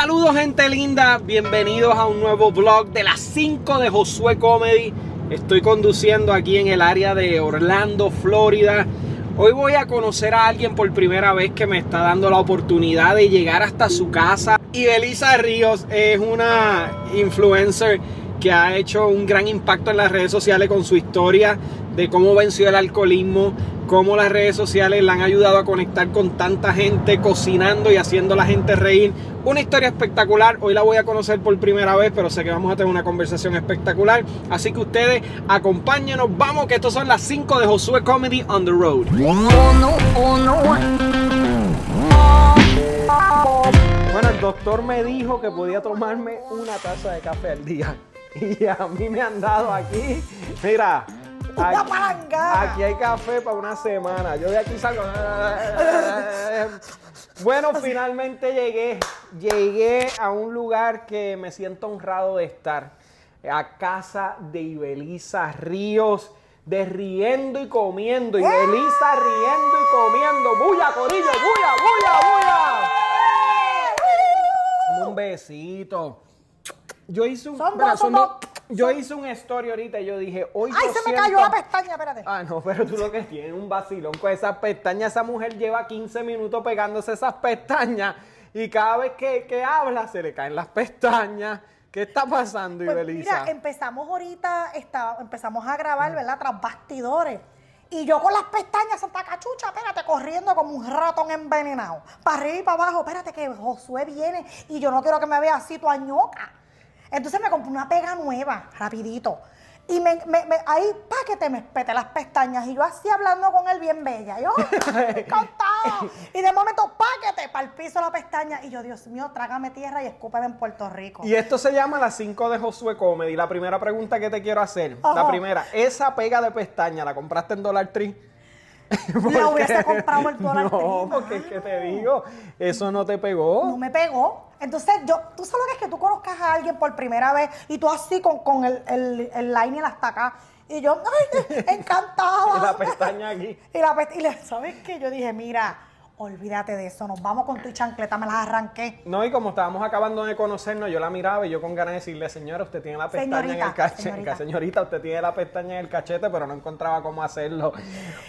Saludos gente linda, bienvenidos a un nuevo vlog de las 5 de Josué Comedy. Estoy conduciendo aquí en el área de Orlando, Florida. Hoy voy a conocer a alguien por primera vez que me está dando la oportunidad de llegar hasta su casa. Y Belisa Ríos es una influencer que ha hecho un gran impacto en las redes sociales con su historia de cómo venció el alcoholismo, cómo las redes sociales la han ayudado a conectar con tanta gente, cocinando y haciendo a la gente reír. Una historia espectacular, hoy la voy a conocer por primera vez, pero sé que vamos a tener una conversación espectacular. Así que ustedes acompáñenos, vamos que estos son las 5 de Josué Comedy on the Road. Bueno, el doctor me dijo que podía tomarme una taza de café al día. Y a mí me han dado aquí, mira, Una aquí, palangana. aquí hay café para una semana. Yo de aquí salgo. Bueno, finalmente llegué. Llegué a un lugar que me siento honrado de estar. A casa de Ibelisa Ríos. De riendo y comiendo. Ibelisa riendo y comiendo. ¡Bulla, Corillo! ¡Bulla, bulla, bulla! Dame Un besito. Yo hice un, Son mira, dos, son son dos- dos. yo hice un story ahorita y yo dije, hoy Ay, yo se me cayó la pestaña, espérate. Ah, no, pero tú lo que tienes un vacilón con esas pestañas. Esa mujer lleva 15 minutos pegándose esas pestañas y cada vez que, que habla se le caen las pestañas. ¿Qué está pasando, Pues Ibelisa? mira, empezamos ahorita, está- empezamos a grabar, ¿verdad? Tras bastidores. Y yo con las pestañas, Santa Cachucha, espérate, corriendo como un ratón envenenado. Para arriba y para abajo, espérate que Josué viene y yo no quiero que me vea así, tu añoca. Entonces me compré una pega nueva, rapidito. Y me, me- me- ahí, pa' que te me espeté las pestañas. Y yo así hablando con él bien bella. Yo, encantada. Y de momento, páquete, para el piso la pestaña. Y yo, Dios mío, trágame tierra y escúpeme en Puerto Rico. Y esto se llama las 5 de Josué Comedy. La primera pregunta que te quiero hacer. La primera, esa pega de pestaña, ¿la compraste en Dollar Tree? Hubiese comprado el Dollar No, porque es que te digo, eso no te pegó. no me pegó. Entonces, yo, tú sabes lo que es que tú conozcas a alguien por primera vez y tú así con, con el, el, el liner hasta acá. Y yo, ay, encantada. Y la pestaña aquí. Y la pest- y le- ¿sabes qué? Yo dije, mira, olvídate de eso, nos vamos con tu chancleta, me las arranqué. No, y como estábamos acabando de conocernos, yo la miraba y yo con ganas de decirle, señora, usted tiene la pestaña en el Señorita, cachete. señorita. Señorita, usted tiene la pestaña en el cachete, pero no encontraba cómo hacerlo.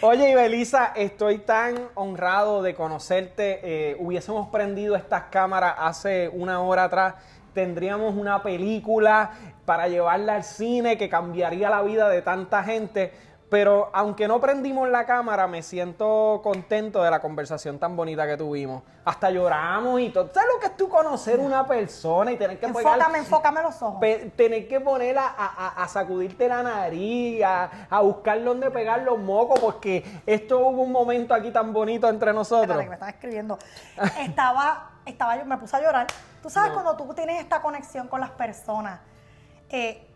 Oye, Ibelisa, estoy tan honrado de conocerte. Eh, hubiésemos prendido estas cámaras hace una hora atrás. Tendríamos una película para llevarla al cine que cambiaría la vida de tanta gente. Pero aunque no prendimos la cámara, me siento contento de la conversación tan bonita que tuvimos. Hasta lloramos y todo. ¿Sabes lo que es tú conocer una persona y tener que pegar- Enfócame, enfócame los ojos. pe- tener que poner a, a- a- sacudirte la nariz, a, a buscar dónde pegar los mocos, porque esto hubo un momento aquí tan bonito entre nosotros. Espérate, que me están escribiendo. Estaba, estaba yo, me puse a llorar. Tú sabes No. cuando tú tienes esta conexión con las personas. eh,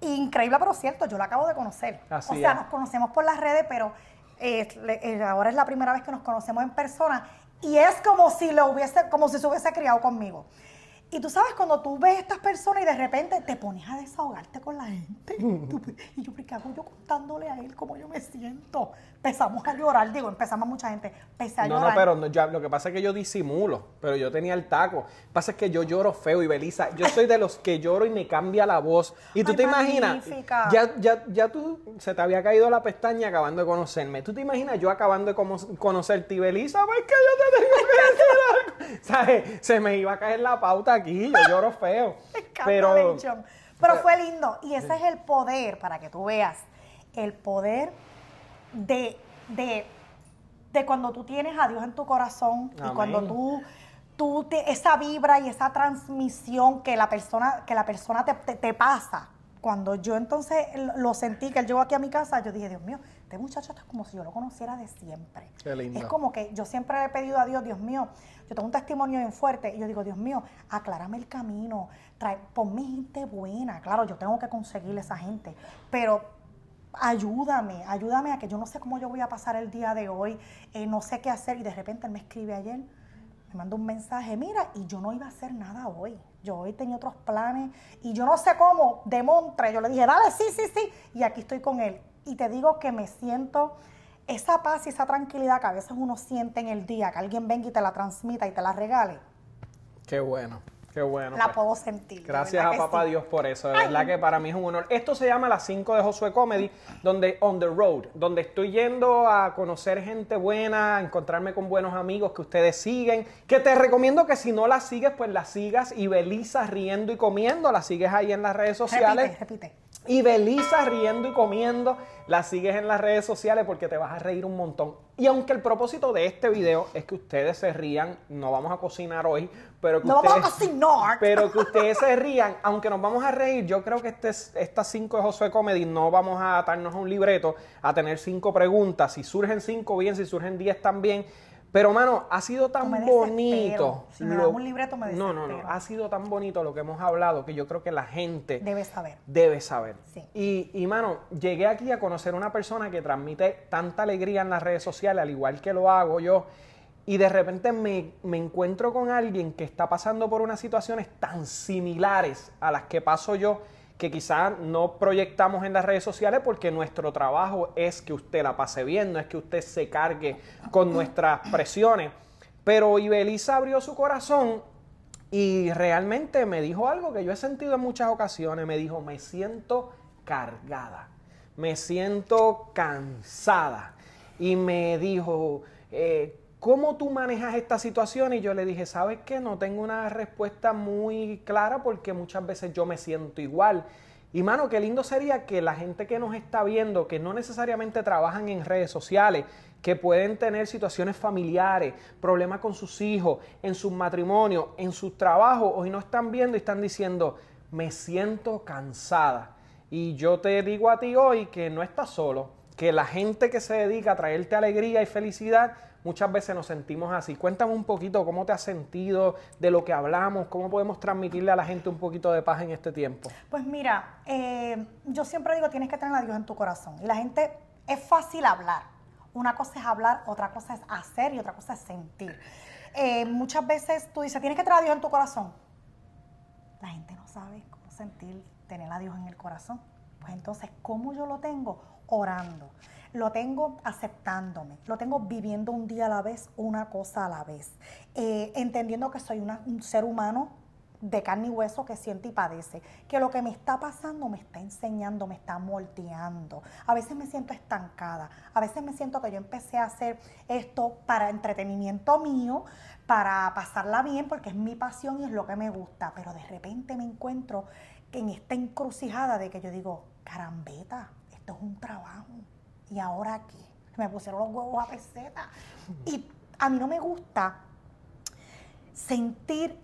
increíble, pero cierto, yo la acabo de conocer. Así o sea, es. nos conocemos por las redes, pero eh, eh, ahora es la primera vez que nos conocemos en persona. Y es como si lo hubiese, como si se hubiese criado conmigo. Y tú sabes, cuando tú ves a estas personas y de repente te pones a desahogarte con la gente. tú- y yo, ¿pero ¿qué hago yo contándole a él cómo yo me siento? Empezamos a llorar, digo, empezamos mucha gente. Empecé a No, llorar. no, pero no, ya- lo que pasa es que yo disimulo, pero yo tenía el taco. Lo que pasa es que yo lloro feo y Belisa. Yo soy de los que lloro y me cambia la voz. Y tú Ay, te imaginas, ya, ya, ya tú se te había caído la pestaña acabando de conocerme. ¿Tú te imaginas yo acabando de como- conocerte y Belisa? Pues que yo te tengo que decir algo. ¿Sabes? Se me iba a caer la pauta aquí, yo lloro feo. Pero. Pero fue lindo. Y ese es el poder, para que tú veas, el poder de, de, de cuando tú tienes a Dios en tu corazón y cuando tú, tú te- esa vibra y esa transmisión que la persona, que la persona te, te- te pasa. Cuando yo entonces lo sentí, que él llegó aquí a mi casa, yo dije, Dios mío, este muchacho está como si yo lo conociera de siempre. Qué lindo. Es como que yo siempre le he pedido a Dios, Dios mío, yo tengo un testimonio bien fuerte y yo digo, Dios mío, aclárame el camino, trae, ponme gente buena. Claro, yo tengo que conseguirle esa gente, pero ayúdame, ayúdame a que yo no sé cómo yo voy a pasar el día de hoy, eh, no sé qué hacer y de repente él me escribe ayer, me manda un mensaje, mira, y yo no iba a hacer nada hoy. Yo hoy tenía otros planes y yo no sé cómo, de montre, yo le dije, dale, sí, sí, sí, y aquí estoy con él. Y te digo que me siento esa paz y esa tranquilidad que a veces uno siente en el día, que alguien venga y te la transmita y te la regale. Qué bueno. Qué bueno. la pues. puedo sentir. Gracias a papá sí. Dios por eso, de Ay. verdad que para mí es un honor. Esto se llama Las 5 de Josué Comedy, donde on the road, donde estoy yendo a conocer gente buena, a encontrarme con buenos amigos que ustedes siguen, que te recomiendo que si no las sigues, pues las sigas y Belisa riendo y comiendo, las sigues ahí en las redes sociales. Repite, repite. Y Belisa riendo y comiendo, la sigues en las redes sociales porque te vas a reír un montón. Y aunque el propósito de este video es que ustedes se rían, no vamos a cocinar hoy, pero que No vamos a ustedes, cocinar. pero que ustedes se rían, aunque nos vamos a reír, yo creo que este, es- estas cinco de Josué Comedy no vamos a atarnos a un libreto, a tener cinco preguntas. Si surgen cinco, bien, si surgen diez, también. Pero, mano, ha sido tan me bonito. Si me un libreto, me No, no, no. Ha sido tan bonito lo que hemos hablado que yo creo que la gente Debes saber. debe saber. Sí. Y, y, mano, llegué aquí a conocer una persona que transmite tanta alegría en las redes sociales, al igual que lo hago yo. Y de repente me, me encuentro con alguien que está pasando por unas situaciones tan similares a las que paso yo, que quizás no proyectamos en las redes sociales porque nuestro trabajo es que usted la pase bien, no es que usted se cargue con nuestras presiones. Pero Ibelisa abrió su corazón y realmente me dijo algo que yo he sentido en muchas ocasiones. Me dijo, me siento cargada, me siento cansada. Y me dijo, eh, ¿cómo tú manejas esta situación? Y yo le dije, ¿sabes qué? No tengo una respuesta muy clara porque muchas veces yo me siento igual. Y mano, qué lindo sería que la gente que nos está viendo, que no necesariamente trabajan en redes sociales, que pueden tener situaciones familiares, problemas con sus hijos, en sus matrimonios, en sus trabajos, hoy no están viendo y están diciendo, me siento cansada. Y yo te digo a ti hoy que no estás solo, que la gente que se dedica a traerte alegría y felicidad, muchas veces nos sentimos así. Cuéntame un poquito cómo te has sentido de lo que hablamos, cómo podemos transmitirle a la gente un poquito de paz en este tiempo. Pues mira, eh, yo siempre digo, tienes que tener a Dios en tu corazón. Y la gente, es fácil hablar. Una cosa es hablar, otra cosa es hacer y otra cosa es sentir. Eh, muchas veces tú dices, tienes que tener a Dios en tu corazón. La gente no sabe cómo sentir tener a Dios en el corazón. Pues entonces, ¿cómo yo lo tengo? Orando. Lo tengo aceptándome, lo tengo viviendo un día a la vez, una cosa a la vez, Eh, entendiendo que soy un ser humano de carne y hueso que siente y padece, que lo que me está pasando me está enseñando, me está moldeando. A veces me siento estancada, a veces me siento que yo empecé a hacer esto para entretenimiento mío, para pasarla bien, porque es mi pasión y es lo que me gusta, pero de repente me encuentro en esta encrucijada de que yo digo, carambeta, esto es un trabajo. ¿Y ahora qué? Me pusieron los huevos a peseta. Y a mí no me gusta sentir,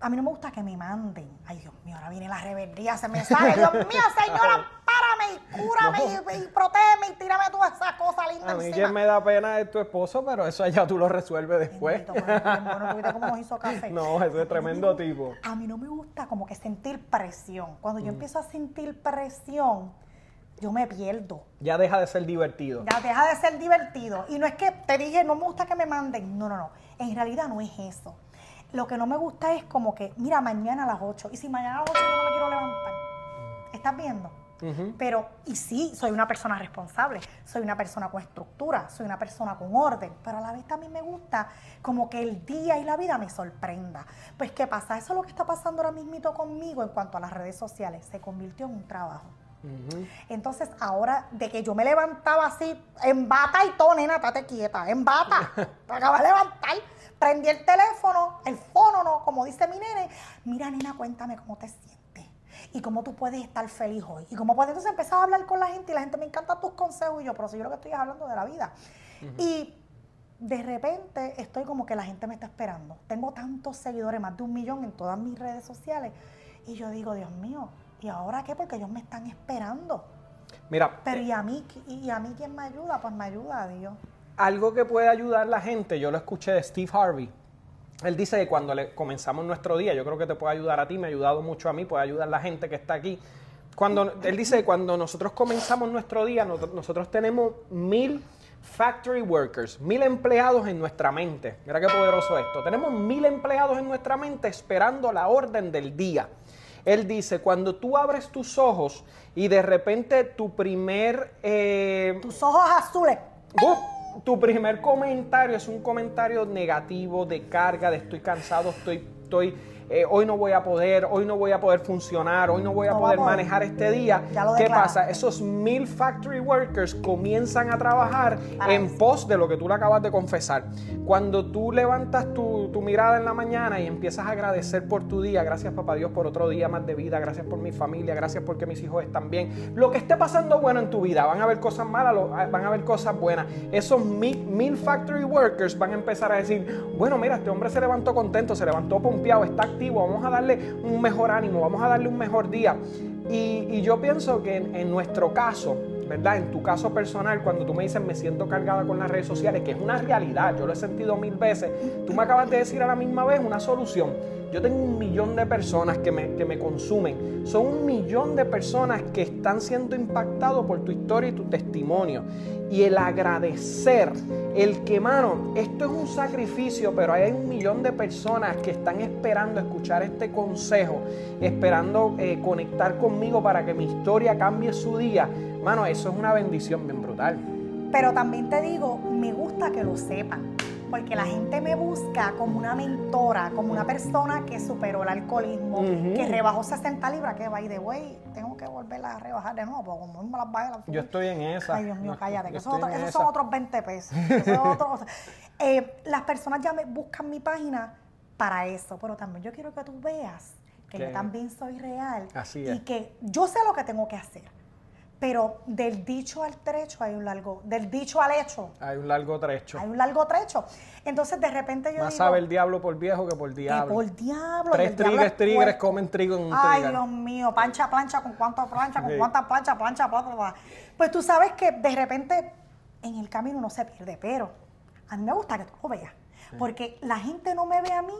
a mí no me gusta que me manden. Ay, Dios mío, ahora viene la rebeldía, se me sale. Dios mío, señora, párame y cúrame y, y protégeme y tírame toda esa cosa linda A mí encima. que me da pena es tu esposo, pero eso ya tú lo resuelves después. No, ese es tremendo tipo. A mí no me gusta como que sentir presión. Cuando Mm. yo empiezo a sentir presión, yo me pierdo. Ya deja de ser divertido. Ya deja de ser divertido. Y no es que te dije, no me gusta que me manden. No, no, no. En realidad no es eso. Lo que no me gusta es como que, mira, mañana a las 8. Y si mañana a las 8 yo no me quiero levantar. ¿Estás viendo? Pero, y sí, soy una persona responsable, soy una persona con estructura, soy una persona con orden, pero a la vez también me gusta como que el día y la vida me sorprenda. Pues, ¿qué pasa? Eso es lo que está pasando ahora mismito conmigo en cuanto a las redes sociales. Se convirtió en un trabajo. Entonces, ahora de que yo me levantaba así, en bata y todo, nena, estate quieta, en bata, te acabas de levantar, prendí el teléfono, el fono, no, como dice mi nene, mira, nena, cuéntame cómo te sientes y cómo tú puedes estar feliz hoy. Y cómo puedes entonces empezar a hablar con la gente y la gente me encanta tus consejos y yo, pero si yo lo que estoy es hablando de la vida. Y de repente estoy como que la gente me está esperando. Tengo tantos seguidores, más de un millón en todas mis redes sociales. Y yo digo, Dios mío, ¿y ahora qué? Porque ellos me están esperando. Mira, Pero ¿y a mí, y a mí quién me ayuda? Pues me ayuda a Dios. algo que puede ayudar la gente, yo lo escuché de Steve Harvey. Él dice que cuando le comenzamos nuestro día, yo creo que te puede ayudar a ti, me ha ayudado mucho a mí, puede ayudar a la gente que está aquí. Cuando, él dice que cuando nosotros comenzamos nuestro día, nosotros, nosotros tenemos mil factory workers, mil empleados en nuestra mente. Mira qué poderoso esto. Tenemos mil empleados en nuestra mente esperando la orden del día. Él dice, cuando tú abres tus ojos y de repente tu primer... eh, Tus ojos azules. Tu primer comentario es un comentario negativo, de carga, de estoy cansado, estoy, estoy eh, hoy no voy a poder, hoy no voy a poder funcionar, hoy no voy a No poder vamos. manejar este día. ¿Qué pasa? Esos mil factory workers comienzan a trabajar Para en eso. pos de lo que tú le acabas de confesar. Cuando tú levantas tu, tu mirada en la mañana y empiezas a agradecer por tu día, gracias papá Dios por otro día más de vida, gracias por mi familia, gracias porque mis hijos están bien. Lo que esté pasando bueno en tu vida, van a haber cosas malas, lo- van a haber cosas buenas. Esos mil, mil factory workers van a empezar a decir, bueno, mira, este hombre se levantó contento, se levantó pompeado, está activo, vamos a darle un mejor ánimo, vamos a darle un mejor día. Y, yo pienso que en nuestro caso, ¿verdad? En tu caso personal, cuando tú me dices me siento cargada con las redes sociales, que es una realidad, yo lo he sentido mil veces, tú me acabas de decir a la misma vez una solución. Yo tengo un millón de personas que me, que me consumen. Son un millón de personas que están siendo impactados por tu historia y tu testimonio. Y el agradecer, el que, mano, esto es un sacrificio, pero hay un millón de personas que están esperando escuchar este consejo, esperando eh, conectar conmigo para que mi historia cambie su día. Mano, eso es una bendición bien brutal. Pero también te digo, me gusta que lo sepan, porque la gente me busca como una mentora, como una persona que superó el alcoholismo, que rebajó 60 libras, que by the way, tengo que volver a rebajar de nuevo, porque como me las bajé Yo estoy en esa. Ay, Dios mío, No, cállate, que esos, en esos son otros 20 pesos. Esos otros- eh, las personas ya me buscan mi página para eso, pero también yo quiero que tú veas que Que- yo también soy real Así y que yo sé lo que tengo que hacer, pero del dicho al trecho hay un largo, del dicho al hecho Hay un largo trecho. hay un largo trecho. Entonces de repente yo Más digo sabe el diablo por viejo que por que diablo. por diablo. Tres el diablo trigues, es tigres puerco. comen trigo en un Ay, trigal. Dios mío, plancha, plancha, con cuántas plancha, con Sí. cuántas plancha, plancha, bla, bla, bla. Pues tú sabes que de repente en el camino uno se pierde, pero a mí me gusta que tú lo veas. Porque la gente no me ve a mí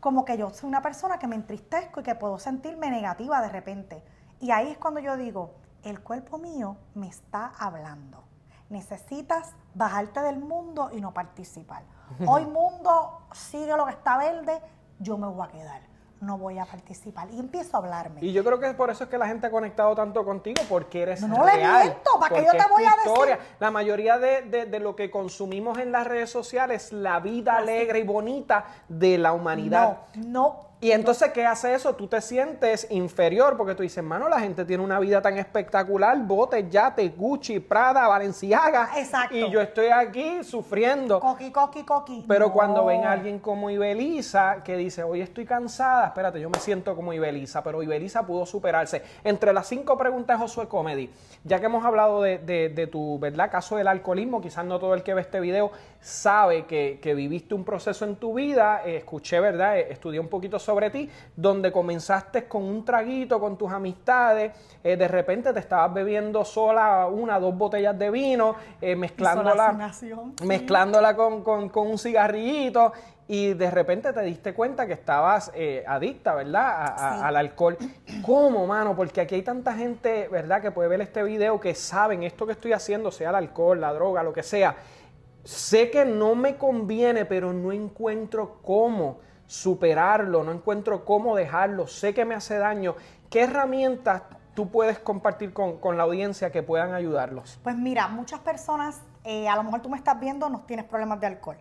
como que yo soy una persona que me entristezco y que puedo sentirme negativa de repente. Y ahí es cuando yo digo, el cuerpo mío me está hablando. Necesitas bajarte del mundo y no participar. Hoy mundo sigue lo que está verde, yo me voy a quedar. No voy a participar. Y empiezo a hablarme. Y yo creo que por eso es que la gente ha conectado tanto contigo, porque eres No, no le miento, ¿para qué porque yo te es voy a decir? La mayoría de, de- de lo que consumimos en las redes sociales, la vida alegre y bonita de la humanidad. No, no. Y entonces, ¿qué hace eso? Tú te sientes inferior porque tú dices, mano, la gente tiene una vida tan espectacular, botes, yates, Gucci, Prada, Valenciaga. Exacto. Y yo estoy aquí sufriendo. Coqui, coqui, coqui. Pero No. cuando ven a alguien como Ibeliza que dice, hoy estoy cansada, espérate, yo me siento como Ibeliza, pero Ibeliza pudo superarse. Entre las cinco preguntas Josué Comedy, ya que hemos hablado de, de- de tu ¿verdad? caso del alcoholismo, quizás no todo el que ve este video sabe que, que viviste un proceso en tu vida, eh, escuché, ¿verdad? Eh, estudié un poquito sobre ti, donde comenzaste con un traguito con tus amistades, eh, de repente te estabas bebiendo sola una, dos botellas de vino, eh, mezclándola, mezclándola con, con- con un cigarrillito y de repente te diste cuenta que estabas eh, adicta, ¿verdad? A- a- Sí. Al alcohol. ¿Cómo, mano? Porque aquí hay tanta gente, ¿verdad? Que puede ver este video que saben esto que estoy haciendo, sea el alcohol, la droga, lo que sea. Sé que no me conviene, pero no encuentro cómo superarlo, no encuentro cómo dejarlo, sé que me hace daño. ¿Qué herramientas tú puedes compartir con, con la audiencia que puedan ayudarlos? Pues mira, muchas personas, eh, a lo mejor tú me estás viendo, no tienes problemas de alcohol,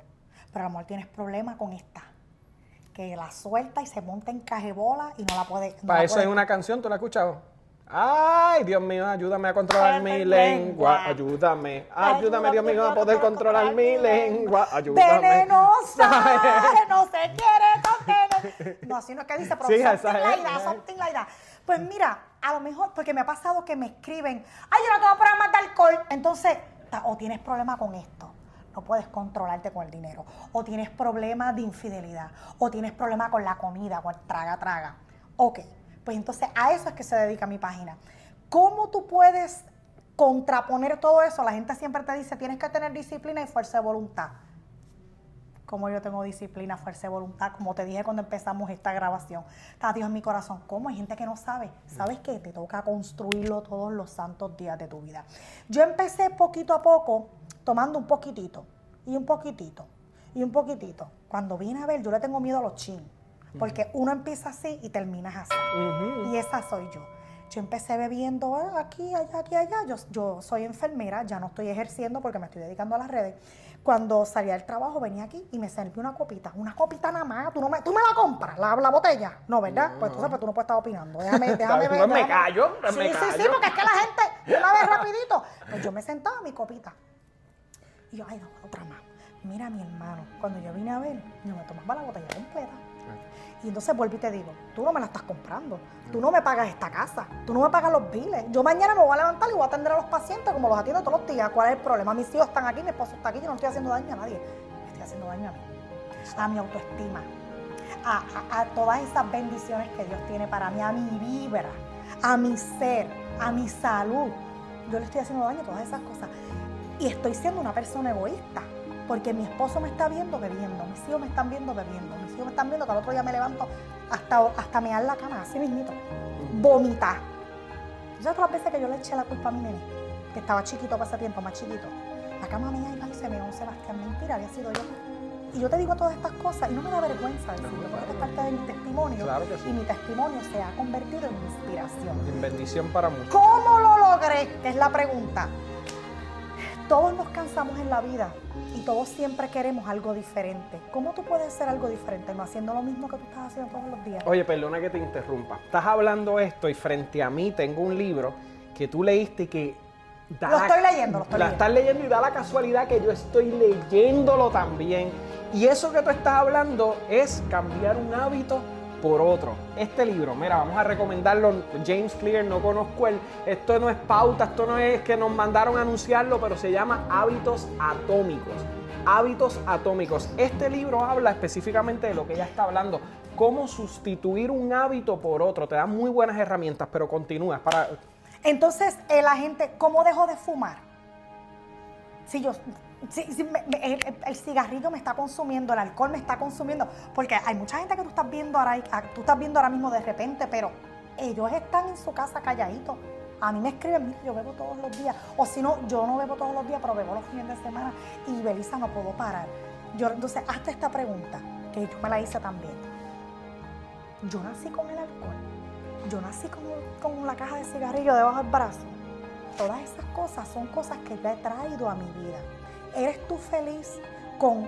pero a lo mejor tienes problemas con esta, que la suelta y se monta en cajebola y no la puede. no Para la eso puede- hay una canción, ¿tú la has escuchado? Ay, Dios mío, ayúdame a controlar mi lengua. lengua. Ayúdame, ayúdame, Dios mío, a poder controlar mi lengua. Ayúdame. Venenosa, no se quiere contener. No, así no es que dice, pero Sí, something like that, something like that. Pues mira, a lo mejor, porque me ha pasado que me escriben, ay, yo no tengo problemas de alcohol. Entonces, o tienes problema con esto, no puedes controlarte con el dinero. O tienes problemas de infidelidad. O tienes problema con la comida, con el traga, traga. Ok, pues entonces a eso es que se dedica mi página. ¿Cómo tú puedes contraponer todo eso? La gente siempre te dice, tienes que tener disciplina y fuerza de voluntad como yo tengo disciplina, fuerza y voluntad, como te dije cuando empezamos esta grabación. Está Dios en mi corazón. ¿Cómo? Hay gente que no sabe. ¿Sabes qué? Te toca construirlo todos los santos días de tu vida. Yo empecé poquito a poco, tomando un poquitito, y un poquitito, y un poquitito. Cuando vine a ver, yo le tengo miedo a los chin. Porque uno empieza así y terminas así. Y esa soy yo. Yo empecé bebiendo ah, aquí, allá, aquí, allá. Yo, yo soy enfermera, ya no estoy ejerciendo porque me estoy dedicando a las redes. Cuando salía del trabajo venía aquí y me serví una copita, una copita nada más. Tú, no me, tú me la compras, la, la botella. No, ¿verdad? Pues entonces pues, tú no puedes estar opinando. Déjame, déjame ver. Me callo, sí, sí, sí, porque es que la gente, una vez rapidito. Pues yo me sentaba mi copita. Y yo, ay, no, otra más. Mira, mi hermano, cuando yo vine a ver, yo me tomaba la botella completa. Y entonces vuelvo y te digo, tú no me la estás comprando, tú no me pagas esta casa, tú no me pagas los biles. Yo mañana me voy a levantar y voy a atender a los pacientes como los atiendo todos los días. ¿Cuál es el problema? Mis hijos están aquí, mi esposo está aquí, yo no estoy haciendo daño a nadie. Me estoy haciendo daño a mí, a mi autoestima, a, a- a todas esas bendiciones que Dios tiene para mí, a mi vibra, a mi ser, a mi salud. Yo le estoy haciendo daño a todas esas cosas. Y estoy siendo una persona egoísta. Porque mi esposo me está viendo bebiendo, mis hijos me están viendo bebiendo, hijos me están viendo que al otro día me levanto hasta, hasta mear la cama, así mismito, vomitar. ¿Tú sabes todas las veces que yo le eché la culpa a mi nene? Que estaba chiquito para ese tiempo, más chiquito. La cama mía iba y se meó Sebastián, mentira, había sido yo. Y yo te digo todas estas cosas y no me da vergüenza decirlo, porque es parte de mi testimonio. Claro que sí. Y mi testimonio se ha convertido en inspiración. En bendición para muchos. ¿Cómo lo logré? Que es la pregunta. Todos nos cansamos en la vida y todos siempre queremos algo diferente. ¿Cómo tú puedes hacer algo diferente no haciendo lo mismo que tú estás haciendo todos los días? Oye, perdona que te interrumpa. Estás hablando esto y frente a mí tengo un libro que tú leíste y que... da Lo estoy leyendo, lo estoy la leyendo. estás leyendo y da la casualidad que yo estoy leyéndolo también. Y eso que tú estás hablando es cambiar un hábito por otro. Este libro, mira, vamos a recomendarlo. James Clear, no conozco el. Esto no es pauta, esto no es que nos mandaron a anunciarlo, pero se llama Hábitos Atómicos. Hábitos Atómicos. Este libro habla específicamente de lo que ella está hablando. Cómo sustituir un hábito por otro. Te da muy buenas herramientas, pero continúa. Para... Entonces, la gente, ¿cómo dejó de fumar? Si yo, me- el, el cigarrillo me está consumiendo, el alcohol me está consumiendo, porque hay mucha gente que tú estás viendo ahora, ah, tú estás viendo ahora mismo de repente, pero ellos están en su casa calladitos. A mí me escriben, mira, yo bebo todos los días. O si no, yo no bebo todos los días, pero bebo los fines de semana. Y Belisa no puedo parar. Yo, entonces, hasta esta pregunta, que yo me la hice también. Yo nací con el alcohol. Yo nací con, con la caja de cigarrillo debajo del brazo. Todas esas cosas son cosas que yo he traído a mi vida. ¿Eres tú feliz con,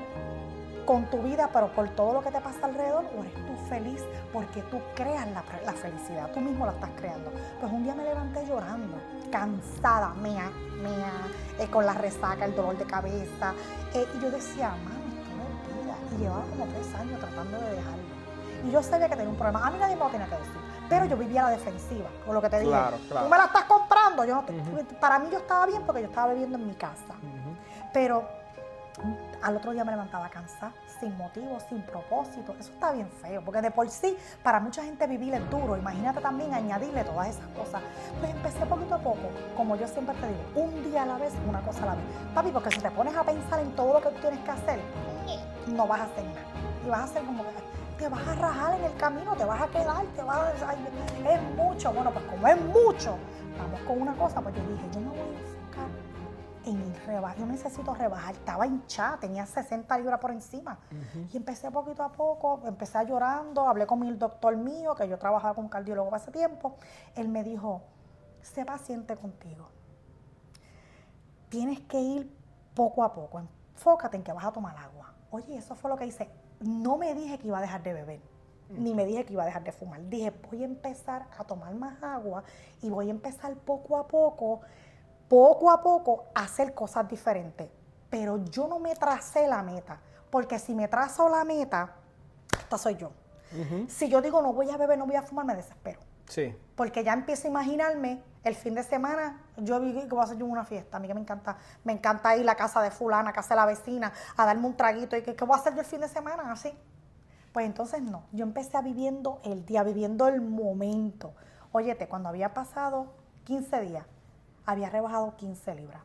con tu vida, pero por todo lo que te pasa alrededor? ¿O eres tú feliz porque tú creas la, la felicidad? Tú mismo la estás creando. Pues un día me levanté llorando, cansada, mea, mea, eh, con la resaca, el dolor de cabeza. eh, y yo decía, mami, esto no vida. Y llevaba como tres años tratando de dejarlo. Y yo sabía que tenía un problema. A mí nadie me lo tenía que decir. Pero yo vivía la defensiva, con lo que te dije. Claro, claro. Tú me la estás comprando. Yo no te- Para mí yo estaba bien porque yo estaba bebiendo en mi casa. Pero al otro día me levantaba cansada, sin motivo, sin propósito. Eso está bien feo, porque de por sí, para mucha gente vivir es duro. Imagínate también añadirle todas esas cosas. Pues empecé poquito a poco, como yo siempre te digo, un día a la vez, una cosa a la vez. Papi, porque si te pones a pensar en todo lo que tú tienes que hacer, no vas a hacer nada. Y vas a hacer como que te vas a rajar en el camino, te vas a quedar, te vas a... ay, es mucho. Bueno, pues como es mucho, vamos con una cosa, pues yo dije, yo me voy a en rebajar. Yo necesito rebajar. Estaba hinchada, tenía 60 libras por encima. Y empecé poquito a poco, empecé llorando, hablé con el doctor mío, que yo trabajaba con un cardiólogo hace tiempo. Él me dijo, sé paciente contigo. Tienes que ir poco a poco. Enfócate en que vas a tomar agua. Oye, eso fue lo que hice. No me dije que iba a dejar de beber, ni me dije que iba a dejar de fumar. Dije, voy a empezar a tomar más agua y voy a empezar poco a poco, poco a poco, hacer cosas diferentes. Pero yo no me tracé la meta, porque si me trazo la meta, esta soy yo. Si yo digo no voy a beber, no voy a fumar, me desespero. Sí. Porque ya empiezo a imaginarme el fin de semana, yo vi que voy a hacer yo una fiesta. A mí que me encanta, me encanta ir a la casa de fulana, a casa de la vecina, a darme un traguito y que ¿qué voy a hacer yo el fin de semana así. Pues entonces no, yo empecé a viviendo el día, viviendo el momento. Óyete, cuando había pasado 15 días, había rebajado 15 libras.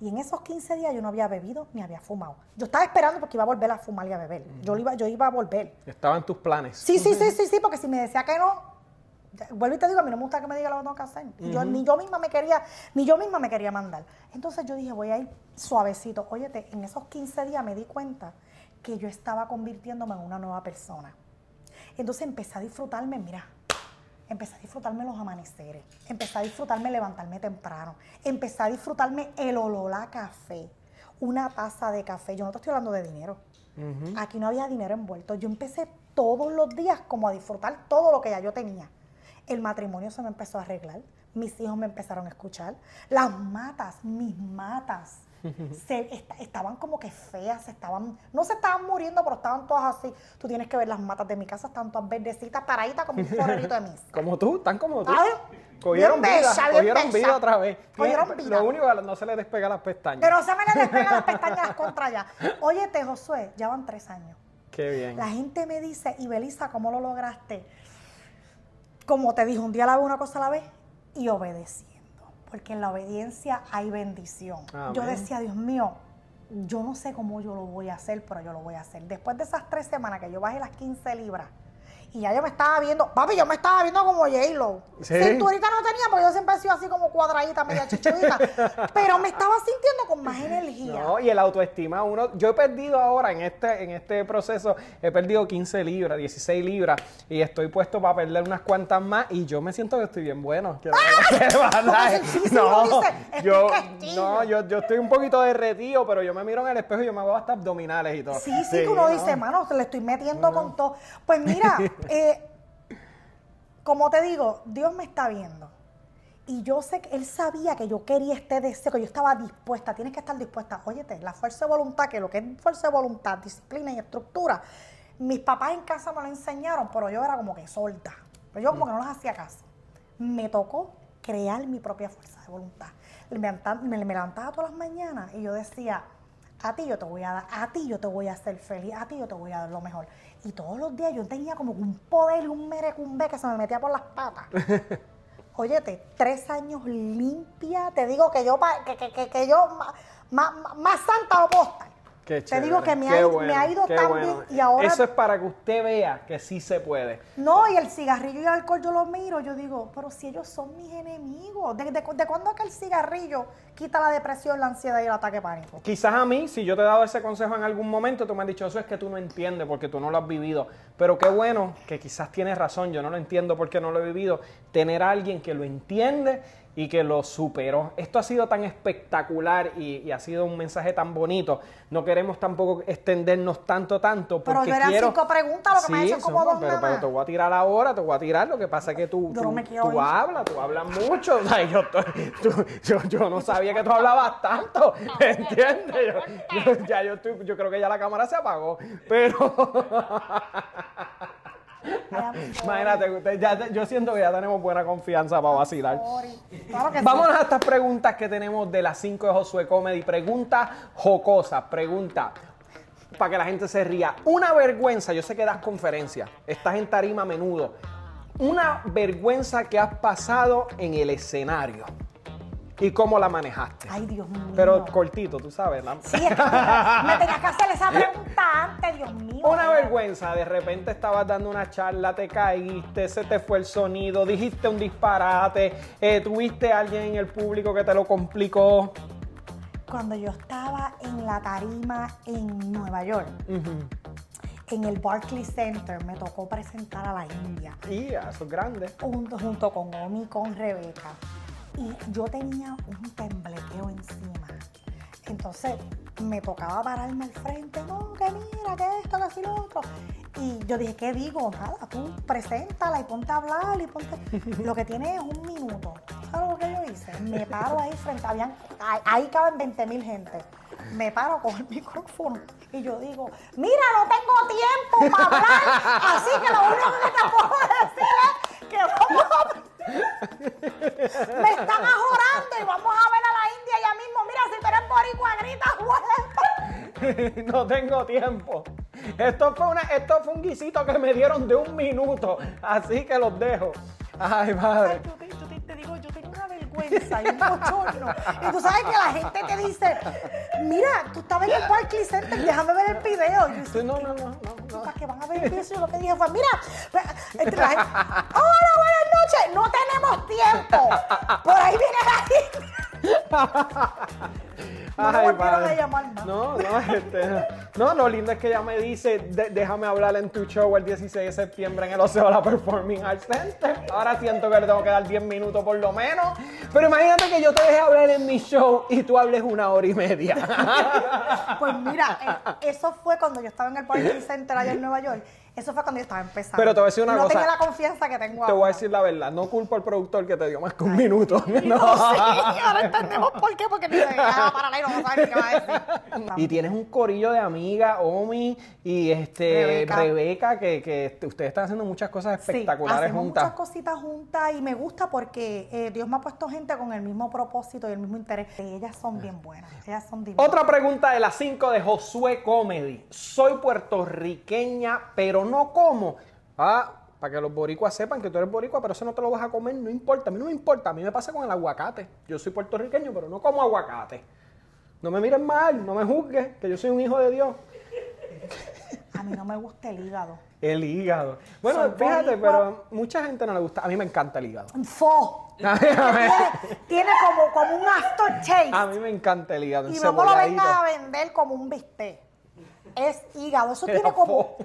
Y en esos 15 días yo no había bebido ni había fumado. Yo estaba esperando porque iba a volver a fumar y a beber. Yo, iba, yo iba a volver. Estaba en tus planes. Sí, sí, sí, sí, sí, porque si me decía que no, vuelvo y te digo, a mí no me gusta que me diga lo que tengo que hacer. Y yo, ni yo misma me quería, ni yo misma me quería mandar. Entonces yo dije, voy a ir suavecito. Óyete, en esos 15 días me di cuenta que yo estaba convirtiéndome en una nueva persona. Entonces empecé a disfrutarme, mira, Empecé a disfrutarme los amaneceres, empecé a disfrutarme levantarme temprano, empecé a disfrutarme el olor a café, una taza de café. Yo no te estoy hablando de dinero. Aquí no había dinero envuelto. Yo empecé todos los días como a disfrutar todo lo que ya yo tenía. El matrimonio se me empezó a arreglar, mis hijos me empezaron a escuchar, las matas, mis matas, se, estaban como que feas, estaban, no se estaban muriendo, pero estaban todas así. Tú tienes que ver las matas de mi casa, están todas verdecitas, paraditas como un florerito de mis. como tú, están como tú. Cogieron vida, cogieron vida otra vez. Cogieron vida. Lo único no se le despega las pestañas. Pero se me le despega las pestañas contra allá. Óyete, Josué, ya van tres años. Qué bien. La gente me dice, y Belisa, ¿cómo lo lograste? Como te dijo, un día la vez una cosa a la vez y obedecí porque en la obediencia hay bendición. Yo decía, Dios mío, yo no sé cómo yo lo voy a hacer, pero yo lo voy a hacer. Después de esas tres semanas que yo bajé las 15 libras, y ya yo me estaba viendo, papi, yo me estaba viendo como J-Lo. Cinturita no tenía, porque yo siempre he sido así como cuadradita, media chichudita. pero me estaba sintiendo con más energía. No, y el autoestima, uno, yo he perdido ahora en este, en este proceso, he perdido 15 libras, 16 libras, y estoy puesto para perder unas cuantas más, y yo me siento que estoy bien bueno. ¡Ah! no, yo, no yo, yo estoy un poquito derretido, pero yo me miro en el espejo y yo me hago hasta abdominales y todo. Sí, sí, sí uno dice, mano, le estoy metiendo con todo. Pues mira, Eh, como te digo, Dios me está viendo. Y yo sé que Él sabía que yo quería este deseo, que yo estaba dispuesta. Tienes que estar dispuesta. Óyete, la fuerza de voluntad, que lo que es fuerza de voluntad, disciplina y estructura, mis papás en casa me lo enseñaron, pero yo era como que solta. Pero yo como que no las hacía caso. Me tocó crear mi propia fuerza de voluntad. Me, me levantaba todas las mañanas y yo decía, a ti yo te voy a dar, a ti yo te voy a hacer feliz, a ti yo te voy a dar lo mejor. Y todos los días yo tenía como un poder un merecumbe que se me metía por las patas. Óyete, tres años limpia, te digo que yo, que, que, yo más, más, santa no puedo te digo que me, ha, ido tan bien y ahora... Eso es para que usted vea que sí se puede. No, y el cigarrillo y el alcohol yo lo miro, yo digo, pero si ellos son mis enemigos, ¿de, de, cuándo es que el cigarrillo quita la depresión, la ansiedad y el ataque pánico? Quizás a mí, si yo te he dado ese consejo en algún momento, tú me has dicho, eso es que tú no entiendes porque tú no lo has vivido. Pero qué bueno que quizás tienes razón, yo no lo entiendo porque no lo he vivido. Tener a alguien que lo entiende y que lo superó. Esto ha sido tan espectacular y, ha sido un mensaje tan bonito. No queremos tampoco extendernos tanto, tanto. Porque pero yo eran cinco preguntas, lo que me ha hecho como dos pero, pero, te voy a tirar ahora, te voy a tirar. Lo que pasa es que tú, tú, hablas, tú hablas mucho. yo, yo, no sabía que tú hablabas tanto, ¿entiendes? Yo, ya yo, yo creo que ya la cámara se apagó, pero... Imagínate, ya, yo siento que ya tenemos buena confianza para vacilar. Vamos a estas preguntas que tenemos de las 5 de Josué Comedy. Pregunta jocosa, pregunta para que la gente se ría. Una vergüenza, yo sé que das conferencias, estás en tarima a menudo. Una vergüenza que has pasado en el escenario. ¿Y cómo la manejaste? Ay, Dios mío. Pero cortito, tú sabes, ¿no? Sí, es que me tenías que hacer esa pregunta antes, Dios mío. Una vergüenza, de repente estabas dando una charla, te caíste, se te fue el sonido, dijiste un disparate, eh, tuviste a alguien en el público que te lo complicó. Cuando yo estaba en la tarima en Nueva York, en el Barclays Center, me tocó presentar a la India. Sí, eso es grande. Junto, junto con Omi y con Rebeca y yo tenía un temblequeo encima. Entonces me tocaba pararme al frente, no, que mira, que esto, que así lo otro. Y yo dije, ¿qué digo? Nada, tú preséntala y ponte a hablar y ponte. Lo que tiene es un minuto. ¿Sabes lo que yo hice? Me paro ahí frente, a... ahí caben 20 mil gente. Me paro con el micrófono y yo digo, mira, no tengo tiempo para hablar, así que lo único que te puedo decir es que vamos a me están ajorando y vamos a ver a la India ya mismo. Mira, si tú eres boricua, grita, No tengo tiempo. Esto fue, una, esto fue un guisito que me dieron de un minuto. Así que los dejo. Ay, madre. Ay, te, digo, yo tengo una vergüenza y un bochorno. Y tú sabes que la gente te dice, mira, tú estabas en el Barclays Center, déjame ver el video. Y yo no, no, no, no, no. Para que van a ver el video, lo que dije fue, mira, entre la gente, hola, buenas noches, no tenemos tiempo. Por ahí viene la gente. No Ay, volvieron padre. llamar más. No, no, este, no, lo lindo es que ella me dice, "De- déjame hablar en tu show el 16 de septiembre en el Oceola Performing Arts Center. Ahora siento que le tengo que dar 10 minutos por lo menos. Pero imagínate que yo te deje hablar en mi show y tú hables una hora y media. Pues mira, eh, eso fue cuando yo estaba en el Party Center allá en Nueva York. Eso fue cuando yo estaba empezando. Pero te voy a decir una Y no cosa. tenía la confianza que tengo Te ahora. voy a decir la verdad, no culpo al productor que te dio más que un minuto. No, sí, ahora entendemos por qué, porque ni se dejaba paralelo, no sabe ni qué va a decir. Y tienes un corillo de amigas, Omi y este Rebeca. Rebeca, que, que ustedes están haciendo muchas cosas Sí, espectaculares hacemos juntas. muchas cositas juntas y me gusta porque eh, Dios me ha puesto gente con el mismo propósito y el mismo interés. Ellas son bien buenas, ellas son divinas. Otra pregunta de las 5 de Josué Comedy. Soy puertorriqueña, pero no como. Ah, para que los boricuas sepan que tú eres boricua, pero eso no te lo vas a comer, no importa. A mí no me importa. A mí me pasa con el aguacate. Yo soy puertorriqueño, pero no como aguacate. No me miren mal, no me juzgues, que yo soy un hijo de Dios. A mí no me gusta el hígado. El hígado. Bueno, Soy fíjate, boricua. pero mucha gente no le gusta. A mí me encanta el hígado. Fo. Tiene, tiene como, como un aftertaste. a mí me encanta el hígado. y me lo vengan a vender como un bistec. Es hígado. Eso tiene como.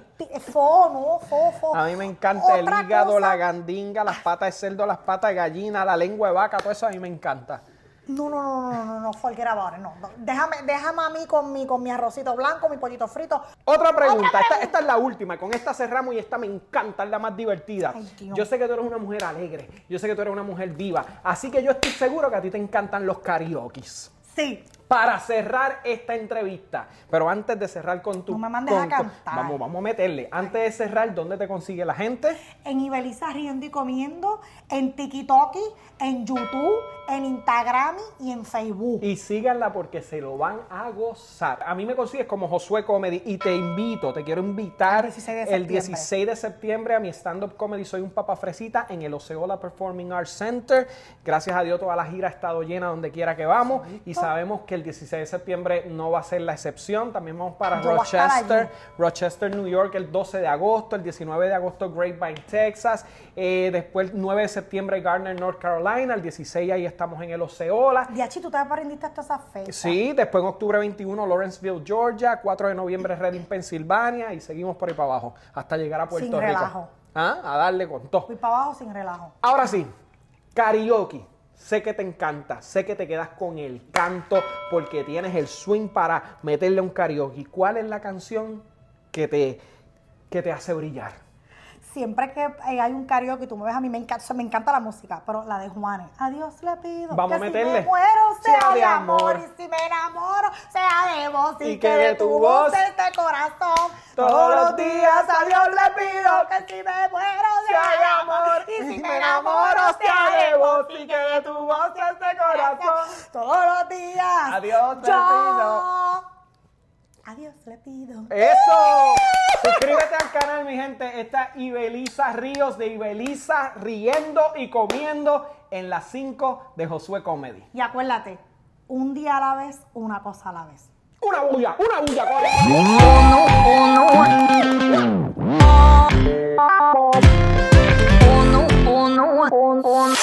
fo. no, fo, fo. A mí me encanta el Otra hígado, cosa- la gandinga, las patas de cerdo, las patas de gallina, la lengua de vaca, todo eso a mí me encanta. No, no, no, no, no, no, no, forget about it, no, no. Déjame, déjame a mí con mi, con mi arrocito blanco, mi pollito frito. Otra pregunta, Otra Esta, esta es la última, con esta cerramos y esta me encanta, es la más divertida. Ay, yo sé que tú eres una mujer alegre, yo sé que tú eres una mujer viva, así que yo estoy seguro que a ti te encantan los karaokes. Sí. Para cerrar esta entrevista, pero antes de cerrar con tu... No me mandes con a tu- cantar. vamos, vamos a meterle. Antes de cerrar, ¿dónde te consigue la gente? En Ibeliza Riendo y Comiendo, en TikTok, en YouTube, en Instagram y en Facebook. Y síganla porque se lo van a gozar. A mí me consigues como Josué Comedy y te invito, te quiero invitar El 16 de el septiembre. 16 de septiembre a mi stand-up comedy Soy un Papa Fresita en el Oceola Performing Arts Center. Gracias a Dios toda la gira ha estado llena donde quiera que vamos y sabemos que el 16 de septiembre no va a ser la excepción. También vamos para Yo Rochester. Rochester, New York el 12 de agosto, el 19 de agosto Grapevine, Texas, eh, después el 9 de septiembre Gardner, North Carolina, el 16 ahí estamos en el Oceola. Diachi, tú te aprendiste hasta esas fechas. Sí, después en octubre 21 Lawrenceville, Georgia, 4 de noviembre Reading, Pensilvania y seguimos por ahí para abajo hasta llegar a Puerto Sin Rico. relajo. ¿Ah? A darle con todo. Fui para abajo sin relajo. Ahora sí, karaoke. Sé que te encanta, sé que te quedas con el canto porque tienes el swing para meterle un karaoke. ¿Cuál es la canción que te, que te hace brillar? Siempre que eh, hay un karaoke, tú me ves a mí, me encanta, sea, me encanta la música, pero la de Juanes. A Dios le pido Vamos que a meterle. si me muero sea, de amor. y si me enamoro sea de vos y, que de tu voz este corazón. Todos los días a Dios le pido que si me muero sea de amor y si me enamoro sea de vos y que de tu voz este corazón. Todos los días A Dios le pido. Adiós, le ¡Eso! Suscríbete al canal, mi gente. Esta Ibeliza Ríos de Ibeliza riendo y comiendo en las 5 de Josué Comedy. Y acuérdate, un día a la vez, una cosa a la vez. ¡Una bulla! ¡Una bulla! Uno, uno, uno. Uno, uno, uno.